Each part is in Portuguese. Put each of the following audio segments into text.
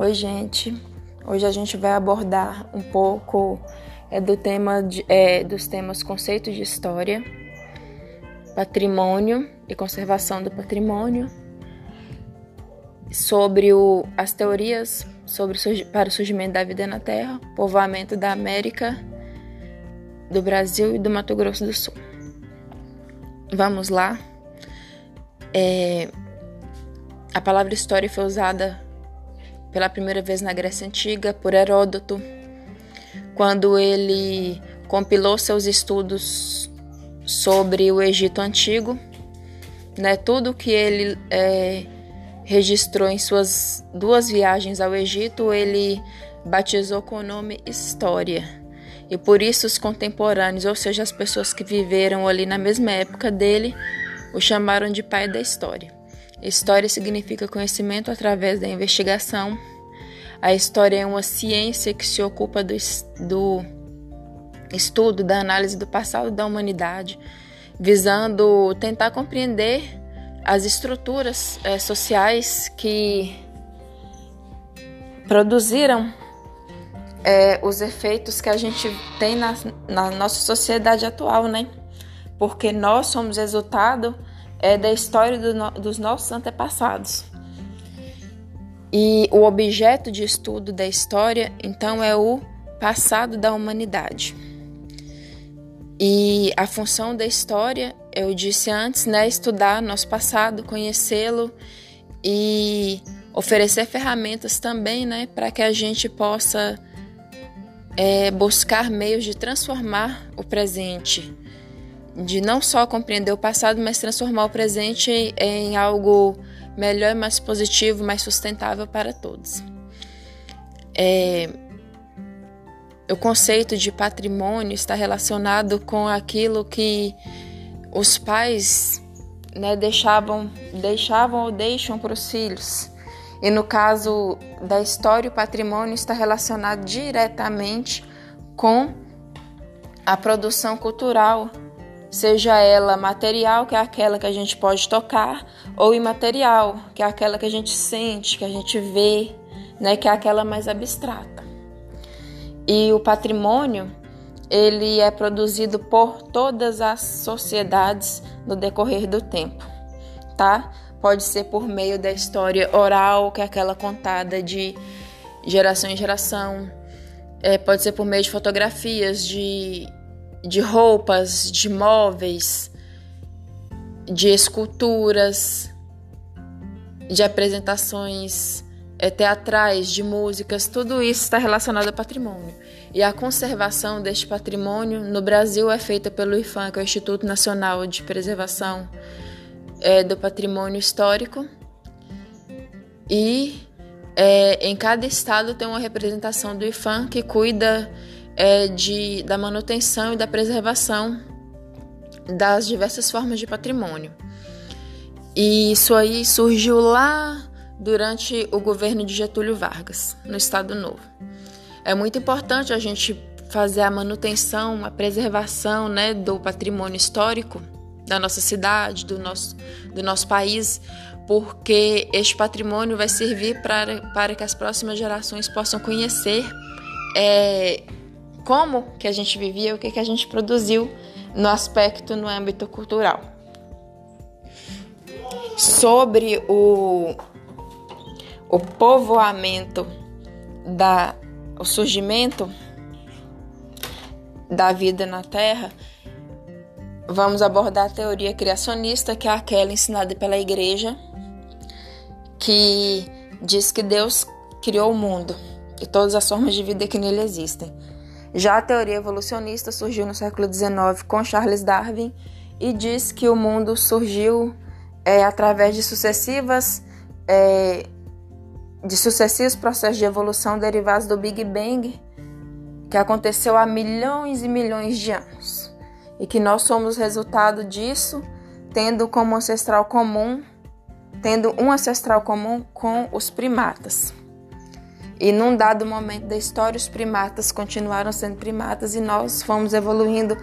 Oi, gente. Hoje a gente vai abordar um pouco é, do tema de, é, dos temas conceito de história, patrimônio e conservação do patrimônio, sobre o, as teorias sobre para o surgimento da vida na Terra, povoamento da América, do Brasil e do Mato Grosso do Sul. Vamos lá. É, a palavra história foi usada pela primeira vez na Grécia Antiga por Heródoto, quando ele compilou seus estudos sobre o Egito Antigo, né, tudo que ele é, registrou em suas duas viagens ao Egito, ele batizou com o nome História. E por isso os contemporâneos, ou seja, as pessoas que viveram ali na mesma época dele, o chamaram de pai da história. História significa conhecimento através da investigação. A história é uma ciência que se ocupa do, do estudo, da análise do passado da humanidade, visando tentar compreender as estruturas é, sociais que produziram é, os efeitos que a gente tem na, na nossa sociedade atual, né? Porque nós somos resultado é da história do no, dos nossos antepassados. E o objeto de estudo da história, então, é o passado da humanidade. E a função da história, eu disse antes, né, estudar nosso passado, conhecê-lo e oferecer ferramentas também, né, para que a gente possa é, buscar meios de transformar o presente de não só compreender o passado, mas transformar o presente em, algo melhor, mais positivo, mais sustentável para todos. É, o conceito de patrimônio está relacionado com aquilo que os pais né, deixavam, deixavam ou deixam para os filhos. E no caso da história, o patrimônio está relacionado diretamente com a produção cultural seja ela material, que é aquela que a gente pode tocar, ou imaterial, que é aquela que a gente sente, que a gente vê, né, que é aquela mais abstrata. E o patrimônio, ele é produzido por todas as sociedades no decorrer do tempo, tá? Pode ser por meio da história oral, que é aquela contada de geração em geração, é, pode ser por meio de fotografias, de de roupas, de móveis, de esculturas, de apresentações é, teatrais, de músicas, tudo isso está relacionado ao patrimônio. E a conservação deste patrimônio no Brasil é feita pelo IFAM, que é o Instituto Nacional de Preservação é, do Patrimônio Histórico. E é, em cada estado tem uma representação do IFAM que cuida é, de, da manutenção e da preservação das diversas formas de patrimônio. E isso aí surgiu lá durante o governo de Getúlio Vargas, no Estado Novo. É muito importante a gente fazer a manutenção, a preservação né, do patrimônio histórico da nossa cidade, do nosso, do nosso país, porque este patrimônio vai servir para, para que as próximas gerações possam conhecer é, como que a gente vivia, o que, que a gente produziu no aspecto no âmbito cultural. Sobre o, o povoamento da o surgimento da vida na Terra, vamos abordar a teoria criacionista, que é aquela ensinada pela igreja, que diz que Deus criou o mundo e todas as formas de vida que nele existem. Já a teoria evolucionista surgiu no século XIX com Charles Darwin e diz que o mundo surgiu é, através de sucessivas é, de sucessivos processos de evolução derivados do Big Bang, que aconteceu há milhões e milhões de anos, e que nós somos resultado disso, tendo como ancestral comum, tendo um ancestral comum com os primatas. E num dado momento da história, os primatas continuaram sendo primatas e nós fomos evoluindo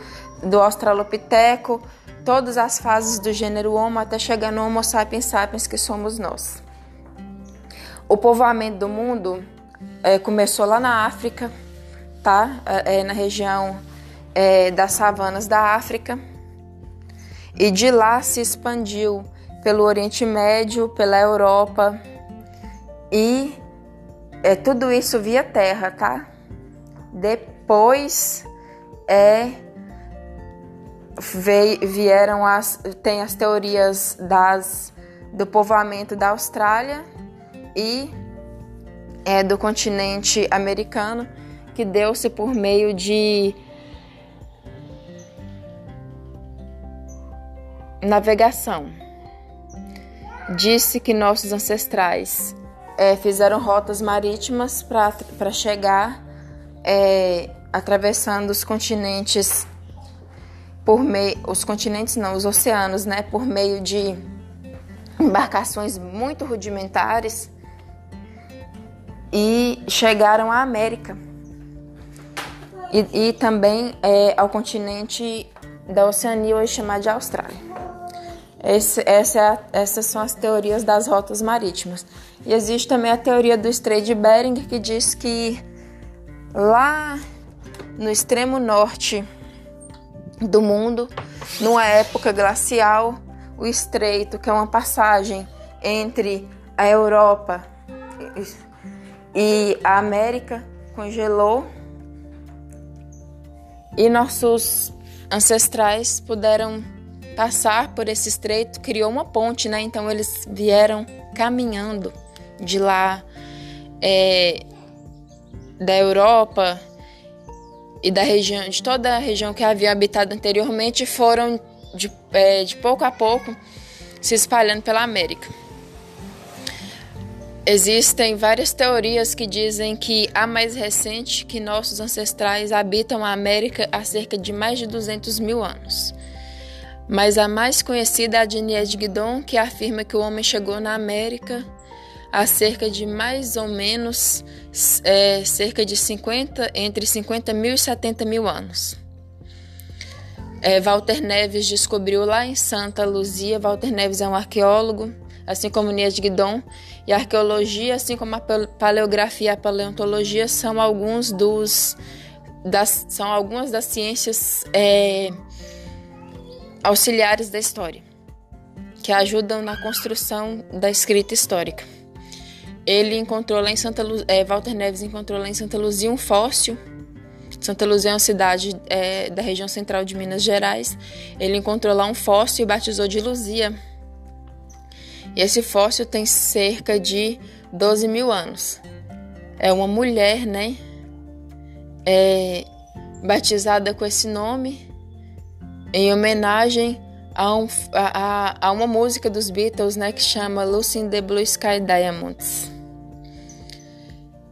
do Australopiteco, todas as fases do gênero Homo até chegar no Homo sapiens sapiens que somos nós. O povoamento do mundo é, começou lá na África, tá? É, é, na região é, das savanas da África. E de lá se expandiu pelo Oriente Médio, pela Europa e é tudo isso via terra, tá? Depois é vieram as tem as teorias das do povoamento da Austrália e é, do continente americano que deu-se por meio de navegação. Disse que nossos ancestrais é, fizeram rotas marítimas para chegar é, atravessando os continentes por meio os continentes não os oceanos né por meio de embarcações muito rudimentares e chegaram à América. E, e também é, ao continente da Oceania hoje chamado de Austrália esse, essa é a, essas são as teorias das rotas marítimas. E existe também a teoria do Estreito de Bering, que diz que lá no extremo norte do mundo, numa época glacial, o estreito, que é uma passagem entre a Europa e a América, congelou e nossos ancestrais puderam passar por esse estreito criou uma ponte, né? Então eles vieram caminhando de lá é, da Europa e da região, de toda a região que havia habitado anteriormente, foram de, é, de pouco a pouco se espalhando pela América. Existem várias teorias que dizem que a mais recente que nossos ancestrais habitam a América há cerca de mais de 200 mil anos mas a mais conhecida é a de Nied Guidon, que afirma que o homem chegou na América há cerca de mais ou menos é, cerca de 50, entre 50 mil e 70 mil anos. É, Walter Neves descobriu lá em Santa Luzia. Walter Neves é um arqueólogo, assim como Nied Guidon, e a arqueologia, assim como a paleografia e a paleontologia, são alguns dos das, são algumas das ciências é, auxiliares da história, que ajudam na construção da escrita histórica. Ele encontrou lá em Santa Luzia, é, Walter Neves encontrou lá em Santa Luzia um fóssil. Santa Luzia é uma cidade é, da região central de Minas Gerais. Ele encontrou lá um fóssil e batizou de Luzia. E esse fóssil tem cerca de 12 mil anos. É uma mulher, né? É, batizada com esse nome em homenagem a, um, a, a, uma música dos Beatles, né, que chama Lucy in the Blue Sky Diamonds.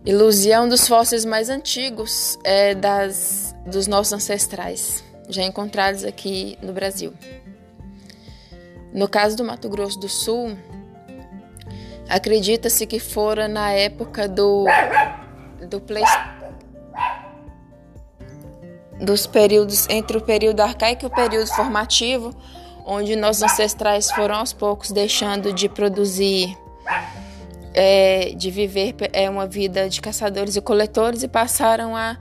Lucy é dos fósseis mais antigos é, das, dos nossos ancestrais, já encontrados aqui no Brasil. No caso do Mato Grosso do Sul, acredita-se que fora na época do, do Pleistoceno dos períodos entre o período arcaico e o período formativo, onde nossos ancestrais foram aos poucos deixando de produzir, é, de viver é, uma vida de caçadores e coletores e passaram a,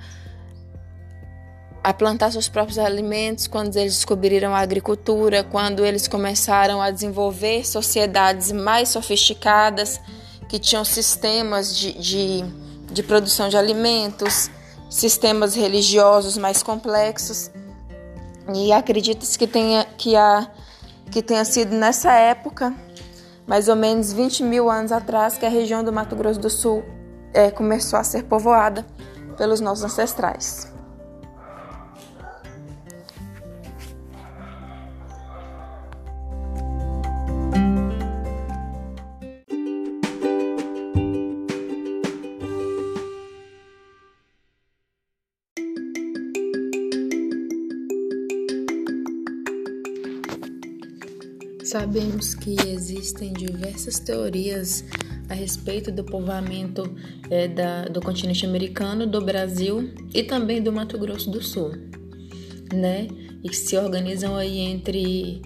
a plantar seus próprios alimentos quando eles descobriram a agricultura, quando eles começaram a desenvolver sociedades mais sofisticadas que tinham sistemas de, de, de produção de alimentos sistemas religiosos mais complexos. E acredita-se que tenha, que, a, que tenha sido nessa época, mais ou menos 20 mil anos atrás, que a região do Mato Grosso do Sul é, começou a ser povoada pelos nossos ancestrais. Sabemos que existem diversas teorias a respeito do povoamento é, da, do continente americano, do Brasil e também do Mato Grosso do Sul, né? E que se organizam aí entre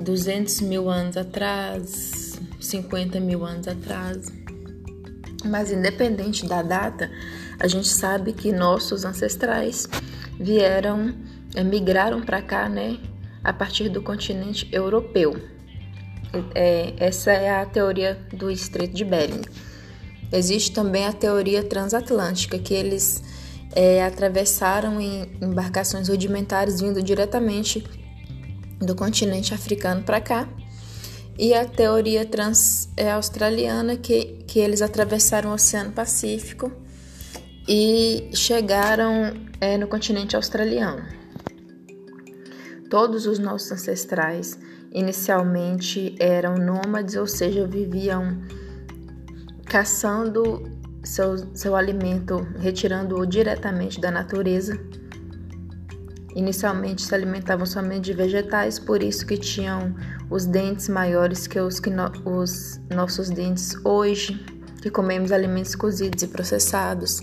200 mil anos atrás, 50 mil anos atrás. Mas independente da data, a gente sabe que nossos ancestrais vieram, migraram para cá, né, a partir do continente europeu. É, essa é a teoria do Estreito de Bering. Existe também a teoria transatlântica, que eles é, atravessaram em embarcações rudimentares vindo diretamente do continente africano para cá. E a teoria trans é que, que eles atravessaram o Oceano Pacífico e chegaram é, no continente australiano. Todos os nossos ancestrais inicialmente eram nômades, ou seja, viviam caçando seu, seu alimento, retirando-o diretamente da natureza. Inicialmente se alimentavam somente de vegetais, por isso que tinham os dentes maiores que os, que no, os nossos dentes hoje, que comemos alimentos cozidos e processados.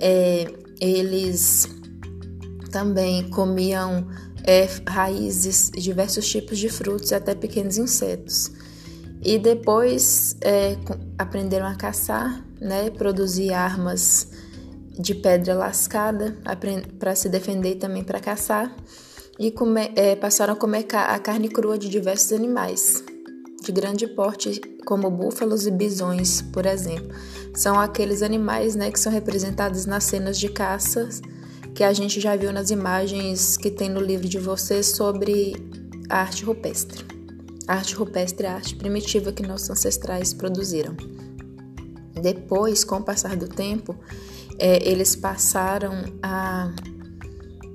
É, eles também comiam é, raízes, diversos tipos de frutos e até pequenos insetos. E depois é, aprenderam a caçar, né, produzir armas de pedra lascada para se defender e também para caçar. E come, é, passaram a comer a carne crua de diversos animais de grande porte, como búfalos e bisões, por exemplo. São aqueles animais né, que são representados nas cenas de caças que a gente já viu nas imagens que tem no livro de vocês sobre a arte rupestre. A arte rupestre é a arte primitiva que nossos ancestrais produziram. Depois, com o passar do tempo, é, eles passaram a.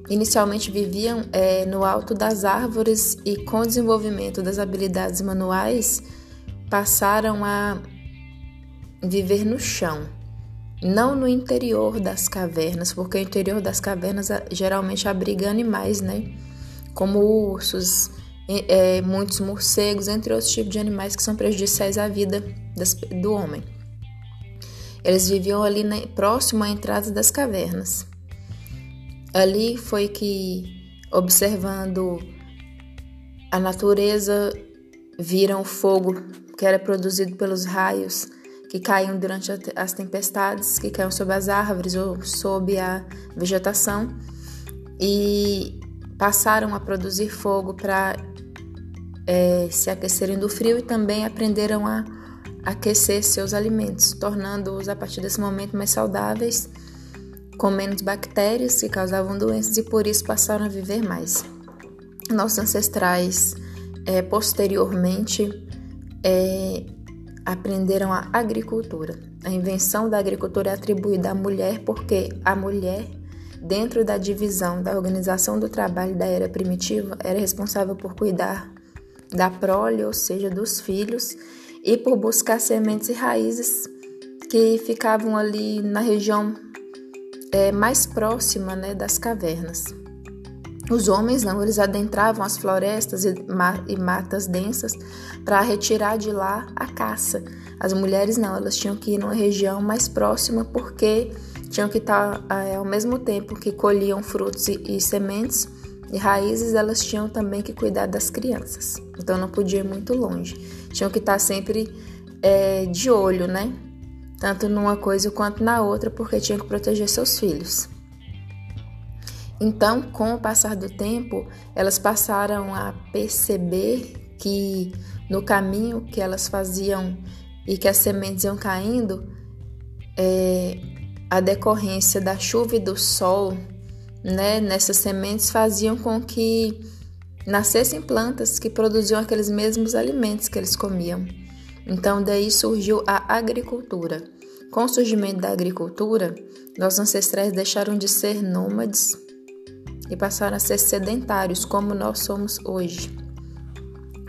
Inicialmente viviam é, no alto das árvores e, com o desenvolvimento das habilidades manuais, passaram a viver no chão não no interior das cavernas, porque o interior das cavernas geralmente abriga animais, né? Como ursos, é, muitos morcegos, entre outros tipos de animais que são prejudiciais à vida das, do homem. Eles viviam ali né, próximo à entrada das cavernas. Ali foi que, observando a natureza, viram o fogo que era produzido pelos raios que caíam durante as tempestades, que caíam sobre as árvores ou sob a vegetação e passaram a produzir fogo para é, se aquecerem do frio e também aprenderam a aquecer seus alimentos, tornando-os a partir desse momento mais saudáveis, com menos bactérias que causavam doenças e por isso passaram a viver mais. Nossos ancestrais, é, posteriormente, é, aprenderam a agricultura. A invenção da agricultura é atribuída à mulher porque a mulher, dentro da divisão da organização do trabalho da era primitiva, era responsável por cuidar da prole, ou seja, dos filhos, e por buscar sementes e raízes que ficavam ali na região é, mais próxima né, das cavernas. Os homens não, eles adentravam as florestas e, matas densas para retirar de lá a caça. As mulheres não, elas tinham que ir numa região mais próxima porque tinham que estar tá, é, ao mesmo tempo que colhiam frutos e, e, sementes e raízes, elas tinham também que cuidar das crianças. Então não podia ir muito longe. Tinham que estar tá sempre é, de olho, né? Tanto numa coisa quanto na outra, porque tinham que proteger seus filhos. Então, com o passar do tempo, elas passaram a perceber que no caminho que elas faziam e que as sementes iam caindo, é, a decorrência da chuva e do sol, né, nessas sementes faziam com que nascessem plantas que produziam aqueles mesmos alimentos que eles comiam. Então, daí surgiu a agricultura. Com o surgimento da agricultura, nossos ancestrais deixaram de ser nômades e passaram a ser sedentários, como nós somos hoje.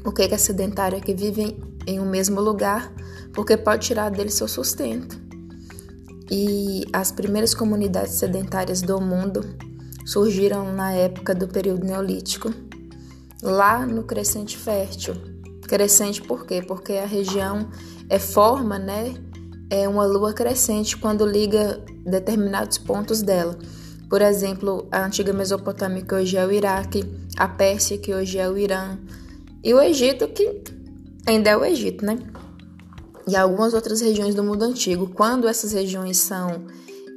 O que é sedentário? É que vivem em um mesmo lugar, porque pode tirar dele seu sustento. E as primeiras comunidades sedentárias do mundo surgiram na época do período neolítico, lá no crescente fértil. Crescente por quê? Porque a região é forma, né? É uma lua crescente quando liga determinados pontos dela. Por exemplo, a antiga Mesopotâmia, que hoje é o Iraque, a Pérsia, que hoje é o Irã, e o Egito, que ainda é o Egito, né? e algumas outras regiões do mundo antigo. Quando essas regiões são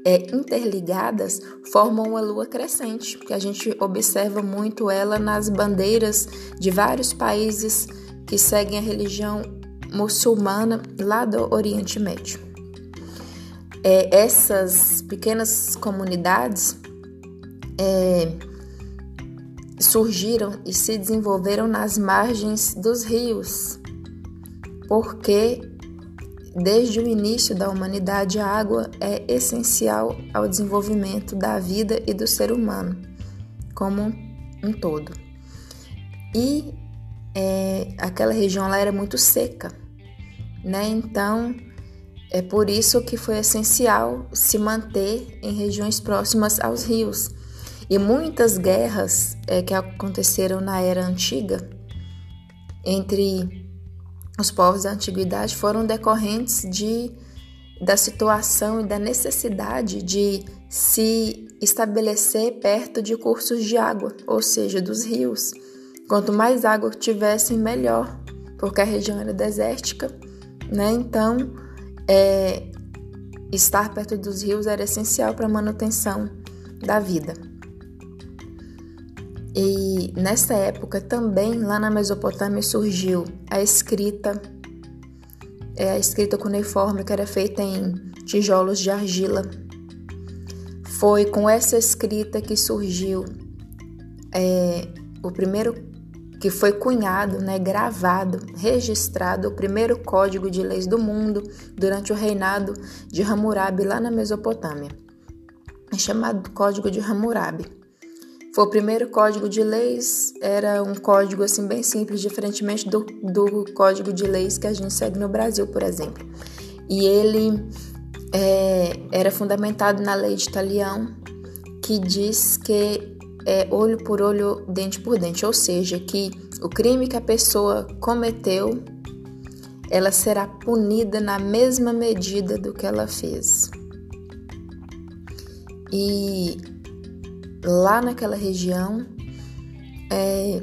é, interligadas, formam uma lua crescente, que a gente observa muito ela nas bandeiras de vários países que seguem a religião muçulmana lá do Oriente Médio. É, essas pequenas comunidades é, surgiram e se desenvolveram nas margens dos rios, porque desde o início da humanidade a água é essencial ao desenvolvimento da vida e do ser humano como um todo. E é, aquela região lá era muito seca, né? Então é por isso que foi essencial se manter em regiões próximas aos rios e muitas guerras é, que aconteceram na era antiga entre os povos da antiguidade foram decorrentes de da situação e da necessidade de se estabelecer perto de cursos de água, ou seja, dos rios. Quanto mais água tivessem, melhor, porque a região era desértica, né? Então, é, estar perto dos rios era essencial para a manutenção da vida. E nessa época também lá na Mesopotâmia surgiu a escrita, é a escrita cuneiforme que era feita em tijolos de argila. Foi com essa escrita que surgiu é, o primeiro que foi cunhado, né, gravado, registrado o primeiro código de leis do mundo durante o reinado de Hammurabi lá na Mesopotâmia, é chamado Código de Hammurabi. Foi o primeiro código de leis, era um código assim bem simples, diferentemente do, do código de leis que a gente segue no Brasil, por exemplo. E ele é, era fundamentado na lei de Italião, que diz que é olho por olho, dente por dente, ou seja, que o crime que a pessoa cometeu, ela será punida na mesma medida do que ela fez. E lá naquela região é,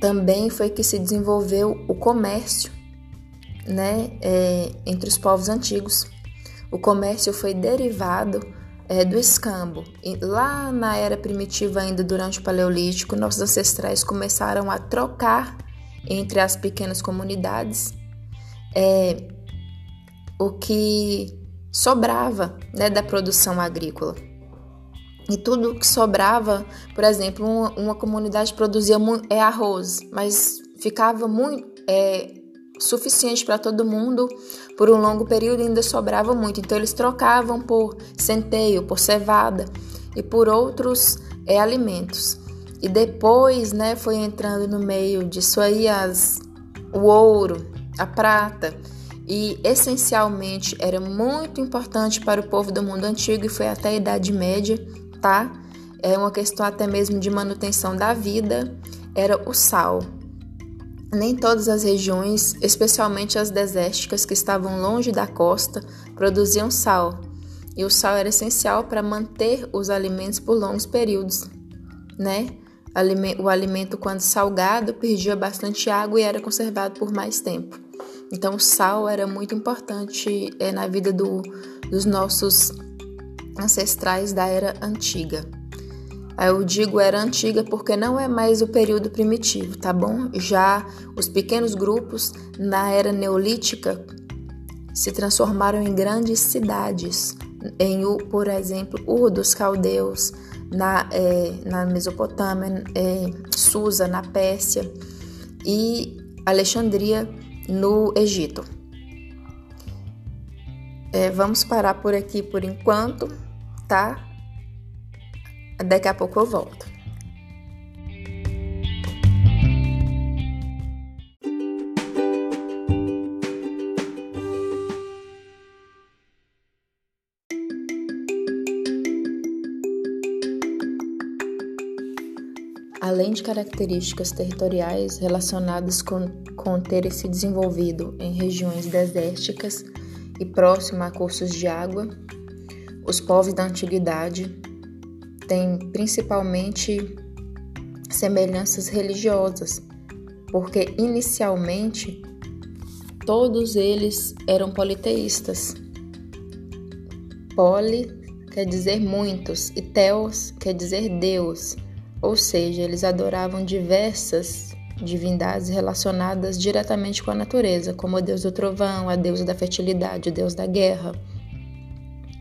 também foi que se desenvolveu o comércio né, é, entre os povos antigos. O comércio foi derivado é, do escambo. E lá na era primitiva, ainda durante o Paleolítico, nossos ancestrais começaram a trocar entre as pequenas comunidades é, o que sobrava né, da produção agrícola. E tudo que sobrava, por exemplo, uma, uma comunidade produzia é, arroz, mas ficava muito é, suficiente para todo mundo por um longo período e ainda sobrava muito. Então eles trocavam por centeio, por cevada e por outros é, alimentos. E depois, né, foi entrando no meio disso aí as, o ouro, a prata. E essencialmente era muito importante para o povo do mundo antigo e foi até a Idade Média tá? É uma questão até mesmo de manutenção da vida, era o sal. Nem todas as regiões, especialmente as desérticas que estavam longe da costa, produziam sal. E o sal era essencial para manter os alimentos por longos períodos, né? O alimento, quando salgado, perdia bastante água e era conservado por mais tempo. Então, o sal era muito importante é, na vida do, dos nossos ancestrais da era antiga. Eu digo era antiga porque não é mais o período primitivo, tá bom? Já os pequenos grupos na era neolítica se transformaram em grandes cidades, em, por exemplo, Ur dos Caldeus, na, é, na Mesopotâmia, é, Susa, na Pérsia e Alexandria, no Egito. É, vamos parar por aqui por enquanto, tá? Daqui a pouco eu volto. Além de características territoriais relacionadas com, com ter se desenvolvido em regiões desérticas, e próxima a cursos de água, os povos da antiguidade têm principalmente semelhanças religiosas, porque inicialmente todos eles eram politeístas. Poli quer dizer muitos e Theos quer dizer Deus, ou seja, eles adoravam diversas divindades relacionadas diretamente com a natureza, como o deus do trovão, a deusa da fertilidade, o deus da guerra,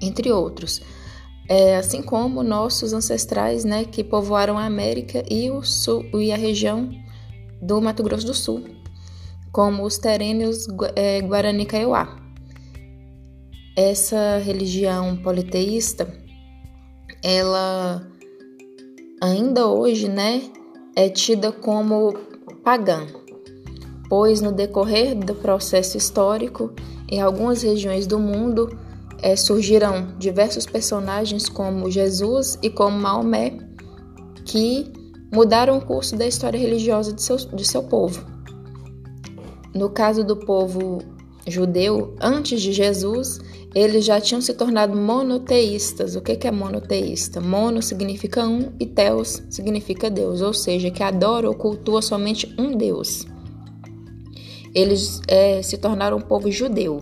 entre outros. É, assim como nossos ancestrais, né, que povoaram a América e, o sul, e a região do Mato Grosso do Sul, como os terênios é, Guarani Kaiowá. Essa religião politeísta, ela ainda hoje, né, é tida como pagã, pois no decorrer do processo histórico, em algumas regiões do mundo, é, surgiram diversos personagens como Jesus e como Maomé, que mudaram o curso da história religiosa de seu, de seu povo. No caso do povo judeu, antes de Jesus, eles já tinham se tornado monoteístas. O que é monoteísta? Mono significa um e teos significa Deus, ou seja, que adora ou cultua somente um Deus. Eles é, se tornaram um povo judeu.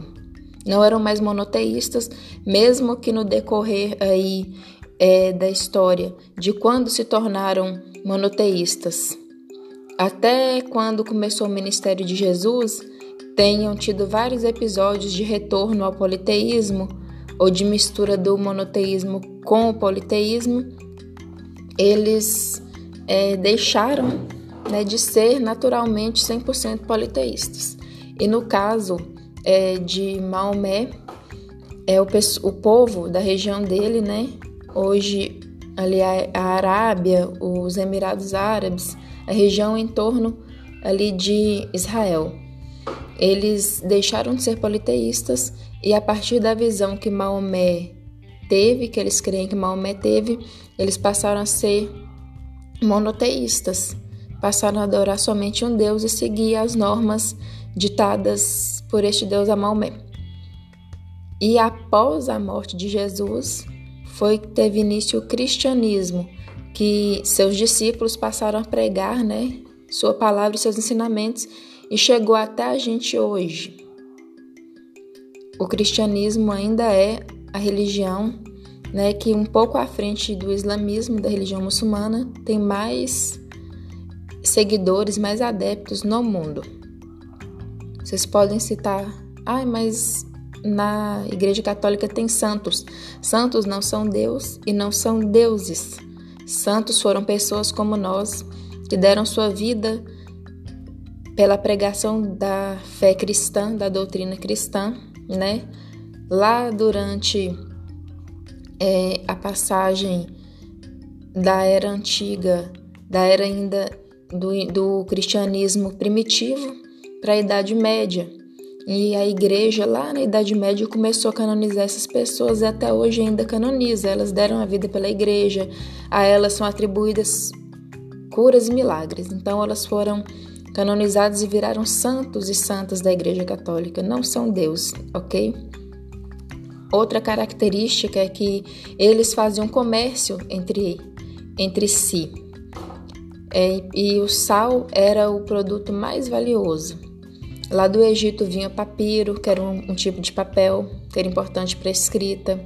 Não eram mais monoteístas, mesmo que no decorrer aí é, da história de quando se tornaram monoteístas. Até quando começou o ministério de Jesus, tenham tido vários episódios de retorno ao politeísmo ou de mistura do monoteísmo com o politeísmo, eles é, deixaram né, de ser naturalmente 100% politeístas. E no caso é, de Maomé, é o, o povo da região dele, né? Hoje, ali a, a Arábia, os Emirados Árabes, a região em torno ali de Israel. Eles deixaram de ser politeístas e a partir da visão que Maomé teve, que eles creem que Maomé teve, eles passaram a ser monoteístas, passaram a adorar somente um Deus e seguir as normas ditadas por este Deus a Maomé. E após a morte de Jesus, foi que teve início o cristianismo, que seus discípulos passaram a pregar, né, sua palavra e seus ensinamentos e chegou até a gente hoje. O cristianismo ainda é a religião né, que um pouco à frente do islamismo, da religião muçulmana, tem mais seguidores, mais adeptos no mundo. Vocês podem citar, ai, ah, mas na Igreja Católica tem santos. Santos não são Deus e não são deuses. Santos foram pessoas como nós que deram sua vida pela pregação da fé cristã, da doutrina cristã, né? Lá durante é, a passagem da era antiga, da era ainda do, do cristianismo primitivo para a Idade Média. E a igreja lá na Idade Média começou a canonizar essas pessoas e até hoje ainda canoniza. Elas deram a vida pela igreja, a elas são atribuídas curas e milagres. Então elas foram canonizados e viraram santos e santas da Igreja Católica, não são Deus, ok? Outra característica é que eles faziam comércio entre, entre si. É, e o sal era o produto mais valioso. Lá do Egito vinha papiro, que era um, um tipo de papel que era importante para escrita.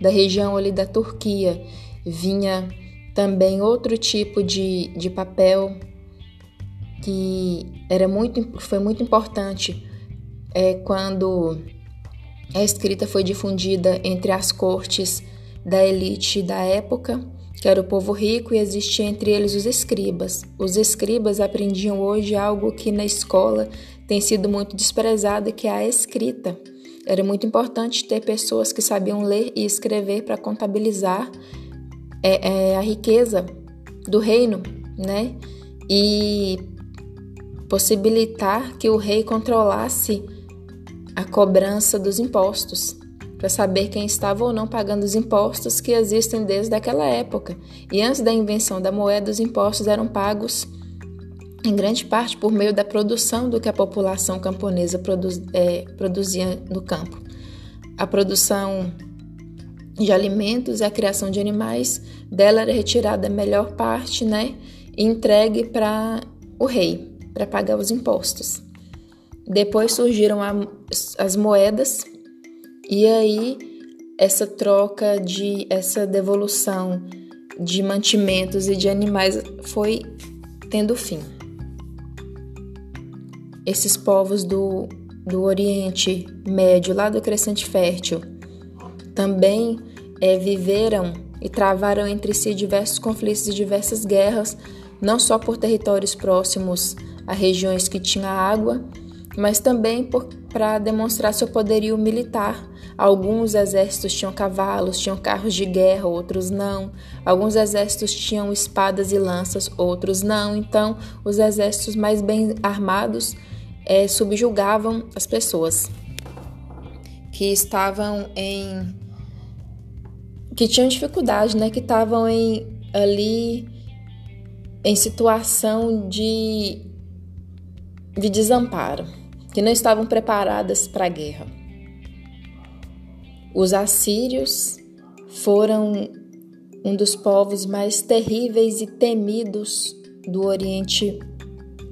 Da região ali da Turquia vinha também outro tipo de, de papel que era muito, foi muito importante é, quando a escrita foi difundida entre as cortes da elite da época, que era o povo rico, e existia entre eles os escribas. Os escribas aprendiam hoje algo que na escola tem sido muito desprezado, que é a escrita. Era muito importante ter pessoas que sabiam ler e escrever para contabilizar é, é, a riqueza do reino, né? E possibilitar que o rei controlasse a cobrança dos impostos, para saber quem estava ou não pagando os impostos que existem desde aquela época. E antes da invenção da moeda, os impostos eram pagos em grande parte por meio da produção do que a população camponesa produz, é, produzia no campo. A produção de alimentos e a criação de animais, dela era retirada a melhor parte, né, e entregue para o rei para pagar os impostos. Depois surgiram a, as moedas e aí essa troca de essa devolução de mantimentos e de animais foi tendo fim. Esses povos do, do Oriente Médio, lá do Crescente Fértil, também é, viveram e travaram entre si diversos conflitos e diversas guerras, não só por territórios próximos a regiões que tinham água, mas também para demonstrar seu poderio militar. Alguns exércitos tinham cavalos, tinham carros de guerra, outros não. Alguns exércitos tinham espadas e lanças, outros não. Então, os exércitos mais bem armados é, subjugavam as pessoas que estavam em que tinham dificuldade, né, que estavam em ali em situação de de desamparo, que não estavam preparadas para a guerra. Os assírios foram um dos povos mais terríveis e temidos do Oriente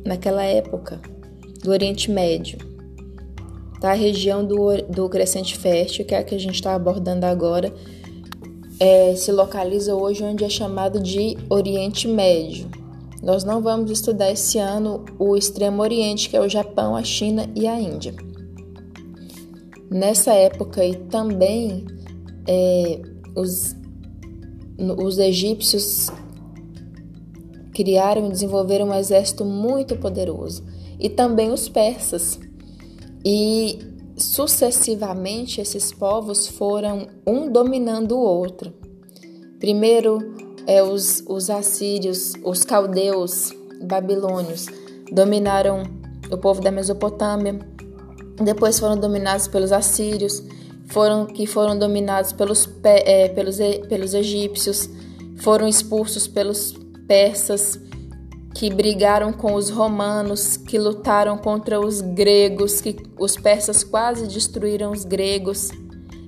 naquela época, do Oriente Médio. Da região do, do Crescente Fértil, que é a que a gente está abordando agora, é, se localiza hoje onde é chamado de Oriente Médio. Nós não vamos estudar esse ano o Extremo Oriente, que é o Japão, a China e a Índia. Nessa época e também é, os, os egípcios criaram e desenvolveram um exército muito poderoso e também os persas. E sucessivamente esses povos foram um dominando o outro. Primeiro é, os, os assírios, os caldeus, babilônios, dominaram o povo da Mesopotâmia, depois foram dominados pelos assírios, foram que foram dominados pelos, é, pelos, pelos egípcios, foram expulsos pelos persas, que brigaram com os romanos, que lutaram contra os gregos, que os persas quase destruíram os gregos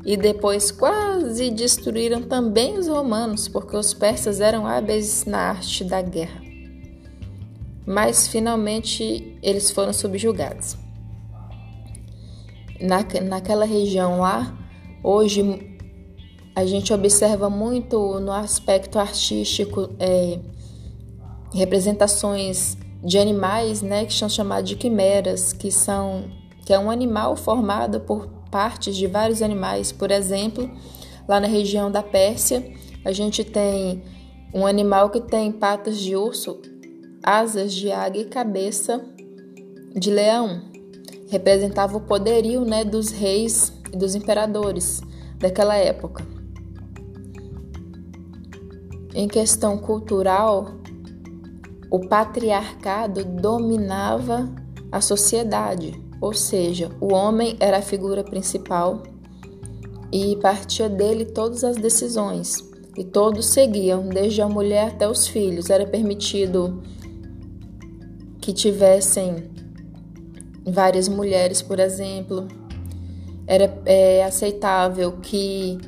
e depois quase destruíram também os romanos, porque os persas eram hábeis na arte da guerra. Mas finalmente eles foram subjugados. Na, naquela região lá, hoje a gente observa muito no aspecto artístico é, representações de animais, né, que são chamados de quimeras, que são que é um animal formado por partes de vários animais. Por exemplo, lá na região da Pérsia, a gente tem um animal que tem patas de urso, asas de águia e cabeça de leão. Representava o poderio né, dos reis e dos imperadores daquela época. Em questão cultural, o patriarcado dominava a sociedade ou seja, o homem era a figura principal e partia dele todas as decisões, e todos seguiam, desde a mulher até os filhos. Era permitido que tivessem várias mulheres, por exemplo. Era é, aceitável que,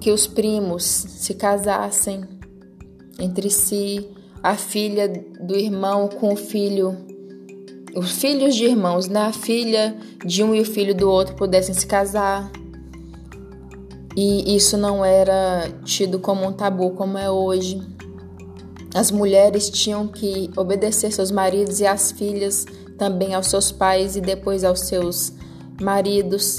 que os primos se casassem entre si, a filha do irmão com o filho os filhos de irmãos, né? A filha de um e o filho do outro pudessem se casar. E isso não era tido como um tabu como é hoje. As mulheres tinham que obedecer seus maridos e as filhas também aos seus pais e depois aos seus maridos.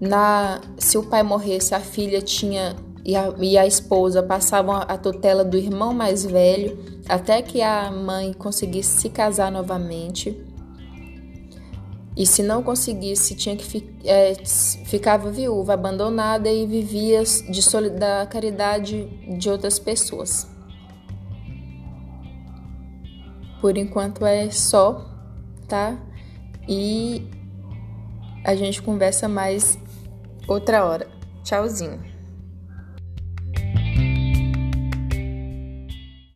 Na, se o pai morresse, a filha tinha e a, e a esposa passavam a tutela do irmão mais velho até que a mãe conseguisse se casar novamente. E se não conseguisse, tinha que é, ficava viúva, abandonada e vivia de da caridade de outras pessoas. Por enquanto é só, tá? E a gente conversa mais outra hora. Tchauzinho.